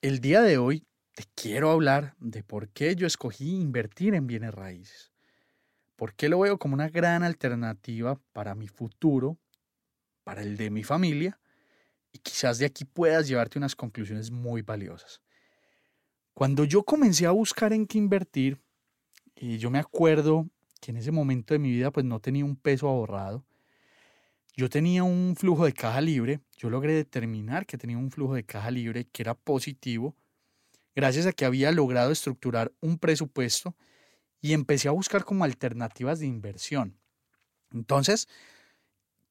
El día de hoy te quiero hablar de por qué yo escogí invertir en bienes raíces. ¿Por qué lo veo como una gran alternativa para mi futuro, para el de mi familia? Y quizás de aquí puedas llevarte unas conclusiones muy valiosas. Cuando yo comencé a buscar en qué invertir, y yo me acuerdo que en ese momento de mi vida pues no tenía un peso ahorrado, yo tenía un flujo de caja libre, yo logré determinar que tenía un flujo de caja libre que era positivo, gracias a que había logrado estructurar un presupuesto y empecé a buscar como alternativas de inversión. Entonces,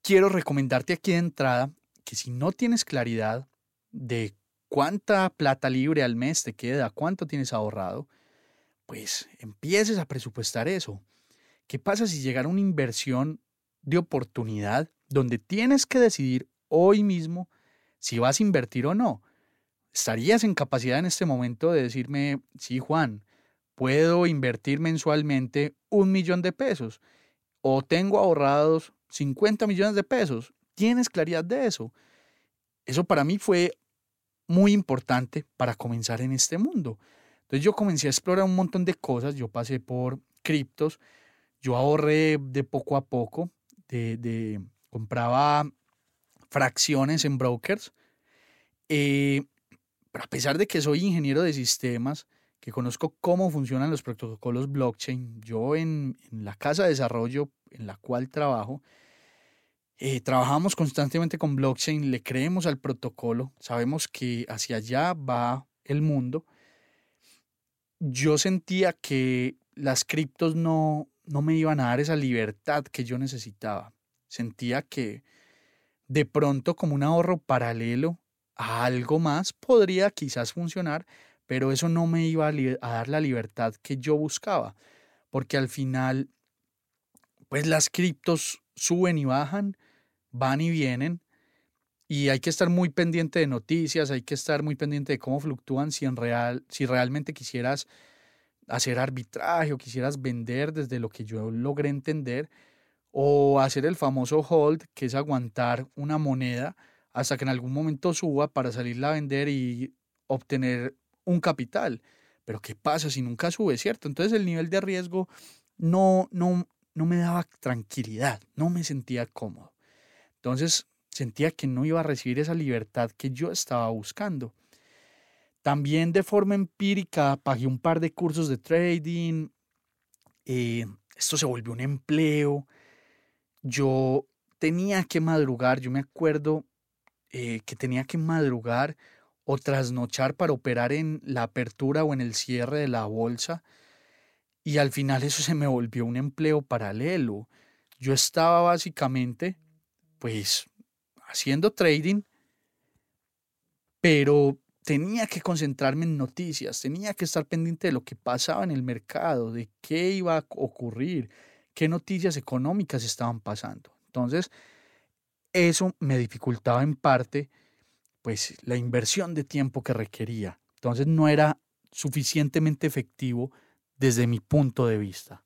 quiero recomendarte aquí de entrada que si no tienes claridad de cuánta plata libre al mes te queda, cuánto tienes ahorrado, pues empieces a presupuestar eso. ¿Qué pasa si llegara una inversión de oportunidad donde tienes que decidir hoy mismo si vas a invertir o no. ¿Estarías en capacidad en este momento de decirme, sí, Juan, puedo invertir mensualmente un millón de pesos o tengo ahorrados 50 millones de pesos? ¿Tienes claridad de eso? Eso para mí fue muy importante para comenzar en este mundo. Entonces yo comencé a explorar un montón de cosas, yo pasé por criptos, yo ahorré de poco a poco, de, de compraba fracciones en brokers. Eh, a pesar de que soy ingeniero de sistemas, que conozco cómo funcionan los protocolos blockchain, yo en, la casa de desarrollo en la cual trabajo, eh, trabajamos constantemente con blockchain, le creemos al protocolo, sabemos que hacia allá va el mundo. Yo sentía que las criptos no, no me iban a dar esa libertad que yo necesitaba sentía que de pronto como un ahorro paralelo a algo más podría quizás funcionar, pero eso no me iba a, dar la libertad que yo buscaba, porque al final, pues las criptos suben y bajan, van y vienen, y hay que estar muy pendiente de noticias, hay que estar muy pendiente de cómo fluctúan si en real, si realmente quisieras hacer arbitraje o quisieras vender desde lo que yo logré entender, o hacer el famoso hold, que es aguantar una moneda hasta que en algún momento suba para salirla a vender y obtener un capital. Pero ¿qué pasa si nunca sube, cierto? Entonces el nivel de riesgo no, no, no me daba tranquilidad, no me sentía cómodo. Entonces sentía que no iba a recibir esa libertad que yo estaba buscando. También de forma empírica pagué un par de cursos de trading. Eh, esto se volvió un empleo yo tenía que madrugar, yo me acuerdo eh, que tenía que madrugar o trasnochar para operar en la apertura o en el cierre de la bolsa y al final eso se me volvió un empleo paralelo. Yo estaba básicamente pues haciendo trading, pero tenía que concentrarme en noticias, tenía que estar pendiente de lo que pasaba en el mercado, de qué iba a ocurrir, qué noticias económicas estaban pasando. Entonces, eso me dificultaba en parte pues la inversión de tiempo que requería. Entonces no era suficientemente efectivo desde mi punto de vista.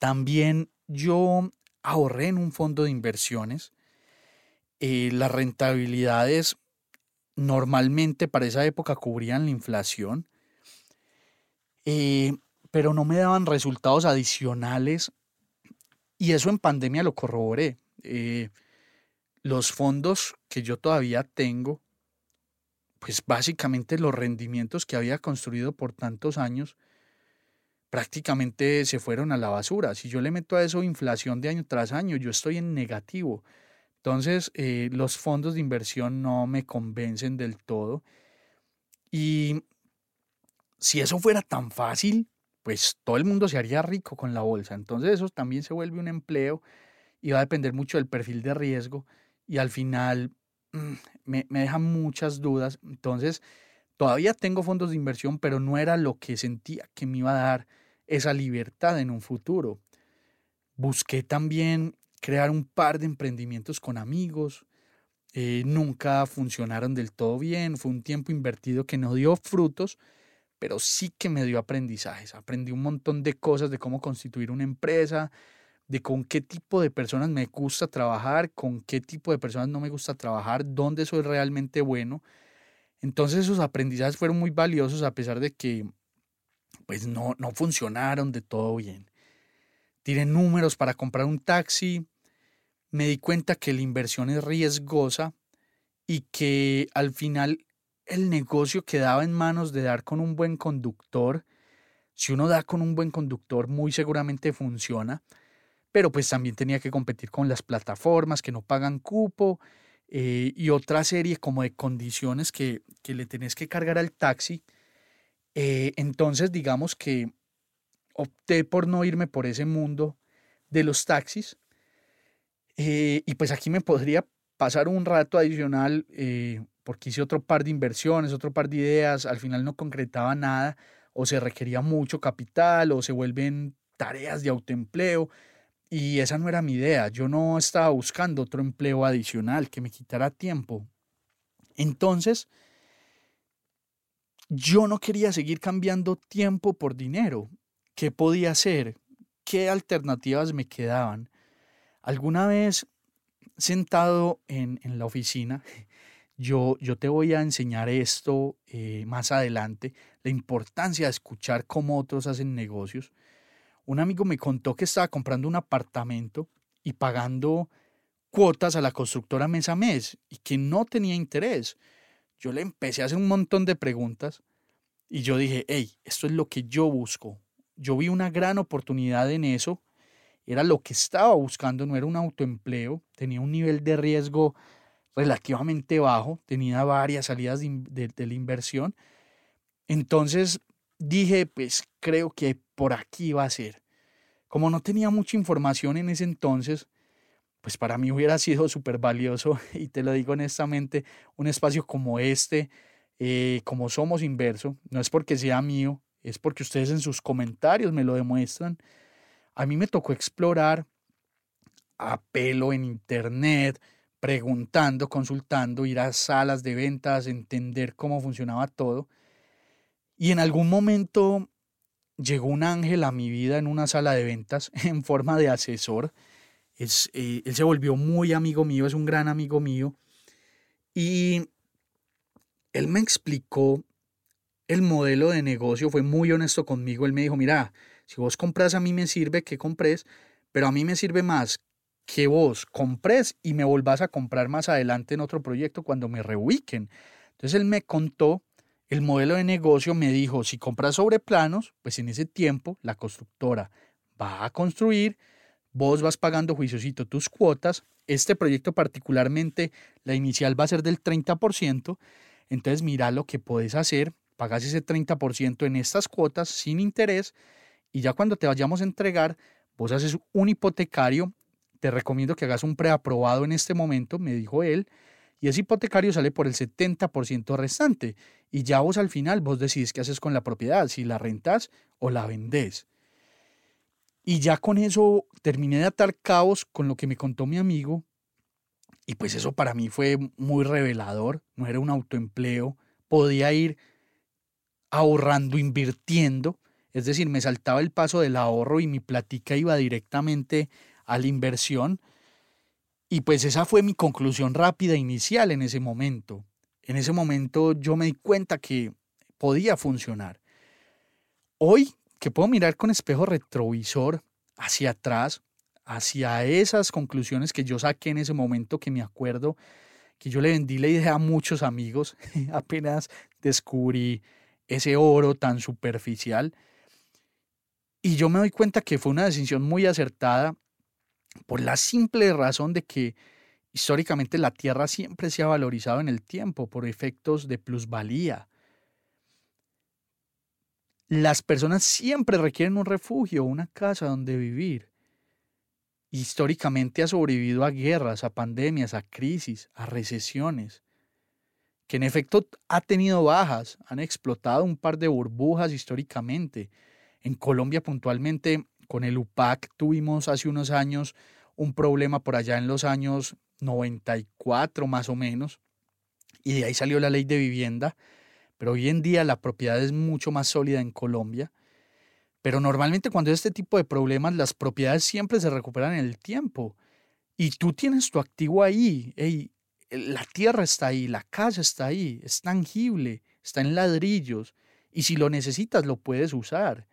También yo ahorré en un fondo de inversiones. Eh, las rentabilidades normalmente para esa época cubrían la inflación. Eh, pero no me daban resultados adicionales Y eso en pandemia lo corroboré. Eh, los fondos que yo todavía tengo, pues básicamente los rendimientos que había construido por tantos años, prácticamente se fueron a la basura. Si yo le meto a eso inflación de año tras año, yo estoy en negativo. Entonces, eh, los fondos de inversión no me convencen del todo. Y si eso fuera tan fácil, pues todo el mundo se haría rico con la bolsa. Entonces eso también se vuelve un empleo y va a depender mucho del perfil de riesgo y al final mm, me, me deja muchas dudas. Entonces todavía tengo fondos de inversión, pero no era lo que sentía que me iba a dar esa libertad en un futuro. Busqué también crear un par de emprendimientos con amigos. Eh, nunca funcionaron del todo bien. Fue un tiempo invertido que no dio frutos, pero sí que me dio aprendizajes. Aprendí un montón de cosas de cómo constituir una empresa, de con qué tipo de personas me gusta trabajar, con qué tipo de personas no me gusta trabajar, dónde soy realmente bueno. Entonces esos aprendizajes fueron muy valiosos a pesar de que pues no, no funcionaron de todo bien. Tiré números para comprar un taxi, me di cuenta que la inversión es riesgosa y que al final el negocio quedaba en manos de dar con un buen conductor. Si uno da con un buen conductor, muy seguramente funciona, pero pues también tenía que competir con las plataformas que no pagan cupo eh, y otra serie como de condiciones que, que, le tenés que cargar al taxi. Eh, entonces, digamos que opté por no irme por ese mundo de los taxis. Eh, y pues aquí me podría pasar un rato adicional porque hice otro par de inversiones, otro par de ideas, al final no concretaba nada, o se requería mucho capital, o se vuelven tareas de autoempleo, y esa no era mi idea. Yo no estaba buscando otro empleo adicional que me quitara tiempo. Entonces, yo no quería seguir cambiando tiempo por dinero. ¿Qué podía hacer? ¿Qué alternativas me quedaban? Alguna vez sentado en, en la oficina, yo, yo te voy a enseñar esto eh, más adelante, la importancia de escuchar cómo otros hacen negocios. Un amigo me contó que estaba comprando un apartamento y pagando cuotas a la constructora mes a mes y que no tenía interés. Yo le empecé a hacer un montón de preguntas y yo dije, hey, esto es lo que yo busco. Yo vi una gran oportunidad en eso. Era lo que estaba buscando, no era un autoempleo, tenía un nivel de riesgo relativamente bajo, tenía varias salidas de, la inversión. Entonces dije, pues creo que por aquí va a ser. Como no tenía mucha información en ese entonces, pues para mí hubiera sido súper valioso, y te lo digo honestamente, un espacio como este, eh, como somos inverso, no es porque sea mío, es porque ustedes en sus comentarios me lo demuestran. A mí me tocó explorar a pelo en internet, preguntando, consultando, ir a salas de ventas, entender cómo funcionaba todo. Y en algún momento llegó un ángel a mi vida en una sala de ventas en forma de asesor. Es, eh, él se volvió muy amigo mío, es un gran amigo mío. Y él me explicó el modelo de negocio, fue muy honesto conmigo. Él me dijo, mira, si vos compras a mí me sirve que compres, pero a mí me sirve más que vos compres y me volvás a comprar más adelante en otro proyecto cuando me reubiquen. Entonces él me contó el modelo de negocio, me dijo, si compras sobre planos, pues en ese tiempo la constructora va a construir, vos vas pagando juiciosito tus cuotas, este proyecto particularmente, la inicial va a ser del 30%, entonces mira lo que puedes hacer, pagas ese 30% en estas cuotas sin interés y ya cuando te vayamos a entregar, vos haces un hipotecario te recomiendo que hagas un preaprobado en este momento, me dijo él, y ese hipotecario sale por el 70% restante. Y ya vos al final, vos decidís qué haces con la propiedad, si la rentas o la vendés. Y ya con eso terminé de atar cabos con lo que me contó mi amigo. Y pues eso para mí fue muy revelador. No era un autoempleo. Podía ir ahorrando, invirtiendo. Es decir, me saltaba el paso del ahorro y mi platica iba directamente a la inversión. Y pues esa fue mi conclusión rápida inicial en ese momento. En ese momento yo me di cuenta que podía funcionar. Hoy que puedo mirar con espejo retrovisor hacia atrás, hacia esas conclusiones que yo saqué en ese momento que me acuerdo que yo le vendí la idea a muchos amigos, apenas descubrí ese oro tan superficial. Y yo me doy cuenta que fue una decisión muy acertada por la simple razón de que históricamente la tierra siempre se ha valorizado en el tiempo por efectos de plusvalía. Las personas siempre requieren un refugio, una casa donde vivir. Históricamente ha sobrevivido a guerras, a pandemias, a crisis, a recesiones, que en efecto ha tenido bajas, han explotado un par de burbujas históricamente. En Colombia puntualmente, con el UPAC tuvimos hace unos años un problema por allá en los años 94 más o menos, y de ahí salió la ley de vivienda, pero hoy en día la propiedad es mucho más sólida en Colombia. Pero normalmente cuando hay este tipo de problemas, las propiedades siempre se recuperan en el tiempo. Y tú tienes tu activo ahí. la tierra está ahí, la casa está ahí, es tangible, está en ladrillos. Y si lo necesitas, lo puedes usar.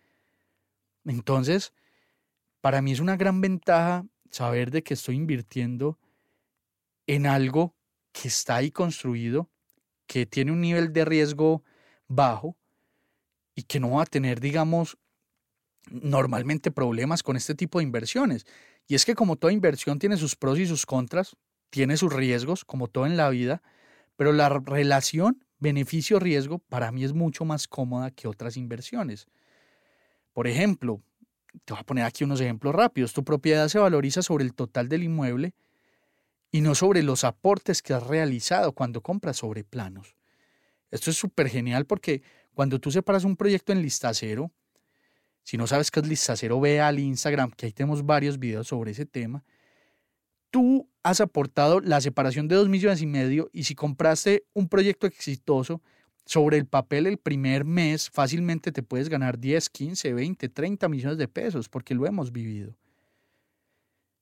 Entonces, para mí es una gran ventaja saber de que estoy invirtiendo en algo que está ahí construido, que tiene un nivel de riesgo bajo y que no va a tener, digamos, normalmente problemas con este tipo de inversiones. Y es que como toda inversión tiene sus pros y sus contras, tiene sus riesgos, como todo en la vida, pero la relación beneficio-riesgo para mí es mucho más cómoda que otras inversiones. Por ejemplo, te voy a poner aquí unos ejemplos rápidos. Tu propiedad se valoriza sobre el total del inmueble y no sobre los aportes que has realizado cuando compras sobre planos. Esto es súper genial porque cuando tú separas un proyecto en lista cero, si no sabes qué es lista cero, ve al Instagram, que ahí tenemos varios videos sobre ese tema. Tú has aportado la separación de dos millones y medio y si compraste un proyecto exitoso, sobre el papel el primer mes fácilmente te puedes ganar 10, 15, 20, 30 millones de pesos porque lo hemos vivido.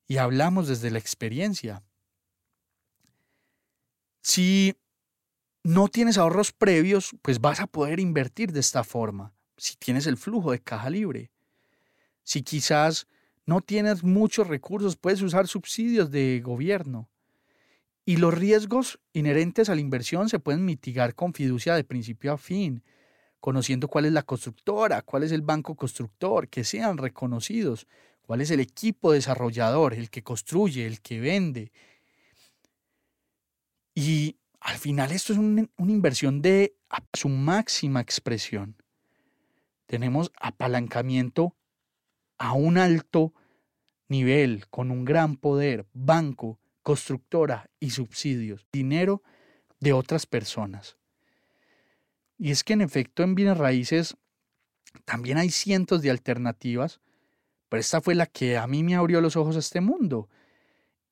Y hablamos desde la experiencia. Si no tienes ahorros previos, pues vas a poder invertir de esta forma, si tienes el flujo de caja libre. Si quizás no tienes muchos recursos, puedes usar subsidios de gobierno. Y los riesgos inherentes a la inversión se pueden mitigar con fiducia de principio a fin, conociendo cuál es la constructora, cuál es el banco constructor, que sean reconocidos, cuál es el equipo desarrollador, el que construye, el que vende, y al final esto es una inversión de su máxima expresión. Tenemos apalancamiento a un alto nivel, con un gran poder, banco, constructora y subsidios, dinero de otras personas. Y es que en efecto en bienes raíces también hay cientos de alternativas, pero esta fue la que a mí me abrió los ojos a este mundo.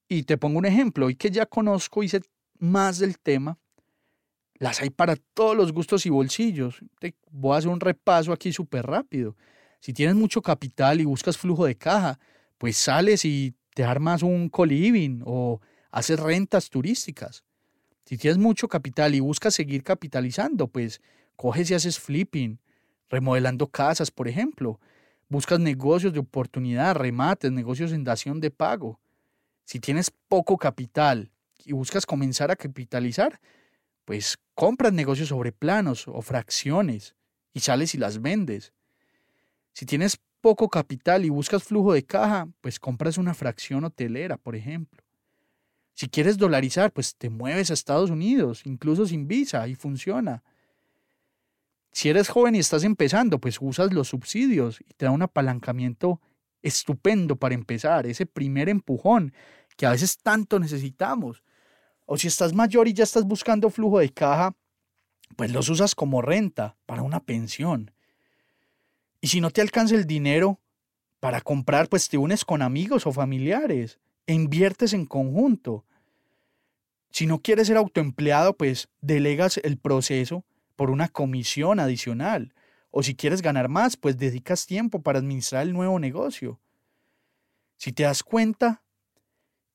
Y te pongo un ejemplo, hoy que ya conozco, hice más del tema, las hay para todos los gustos y bolsillos. Te voy a hacer un repaso aquí súper rápido. Si tienes mucho capital y buscas flujo de caja, pues sales y te armas un coliving o haces rentas turísticas. Si tienes mucho capital y buscas seguir capitalizando, pues coges y haces flipping, remodelando casas, por ejemplo. Buscas negocios de oportunidad, remates, negocios en dación de pago. Si tienes poco capital y buscas comenzar a capitalizar, pues compras negocios sobre planos o fracciones y sales y las vendes. Si tienes poco capital y buscas flujo de caja, pues compras una fracción hotelera, por ejemplo. Si quieres dolarizar, pues te mueves a Estados Unidos, incluso sin visa, y funciona. Si eres joven y estás empezando, pues usas los subsidios y te da un apalancamiento estupendo para empezar, ese primer empujón que a veces tanto necesitamos. O si estás mayor y ya estás buscando flujo de caja, pues los usas como renta para una pensión. Y si no te alcanza el dinero para comprar, pues te unes con amigos o familiares e inviertes en conjunto. Si no quieres ser autoempleado, pues delegas el proceso por una comisión adicional. O si quieres ganar más, pues dedicas tiempo para administrar el nuevo negocio. Si te das cuenta,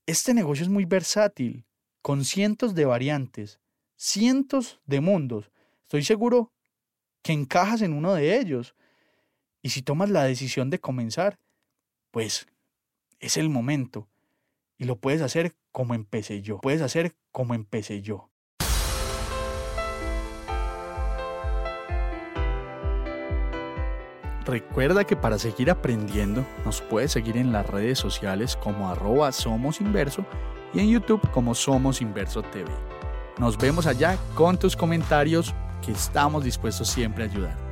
este negocio es muy versátil con cientos de variantes, cientos de mundos. Estoy seguro que encajas en uno de ellos. Y si tomas la decisión de comenzar, pues Es el momento. Y lo puedes hacer como empecé yo. Puedes hacer como empecé yo. Recuerda que para seguir aprendiendo nos puedes seguir en las redes sociales como arroba Somos Inverso y en YouTube como Somos Inverso TV. Nos vemos allá con tus comentarios que estamos dispuestos siempre a ayudar.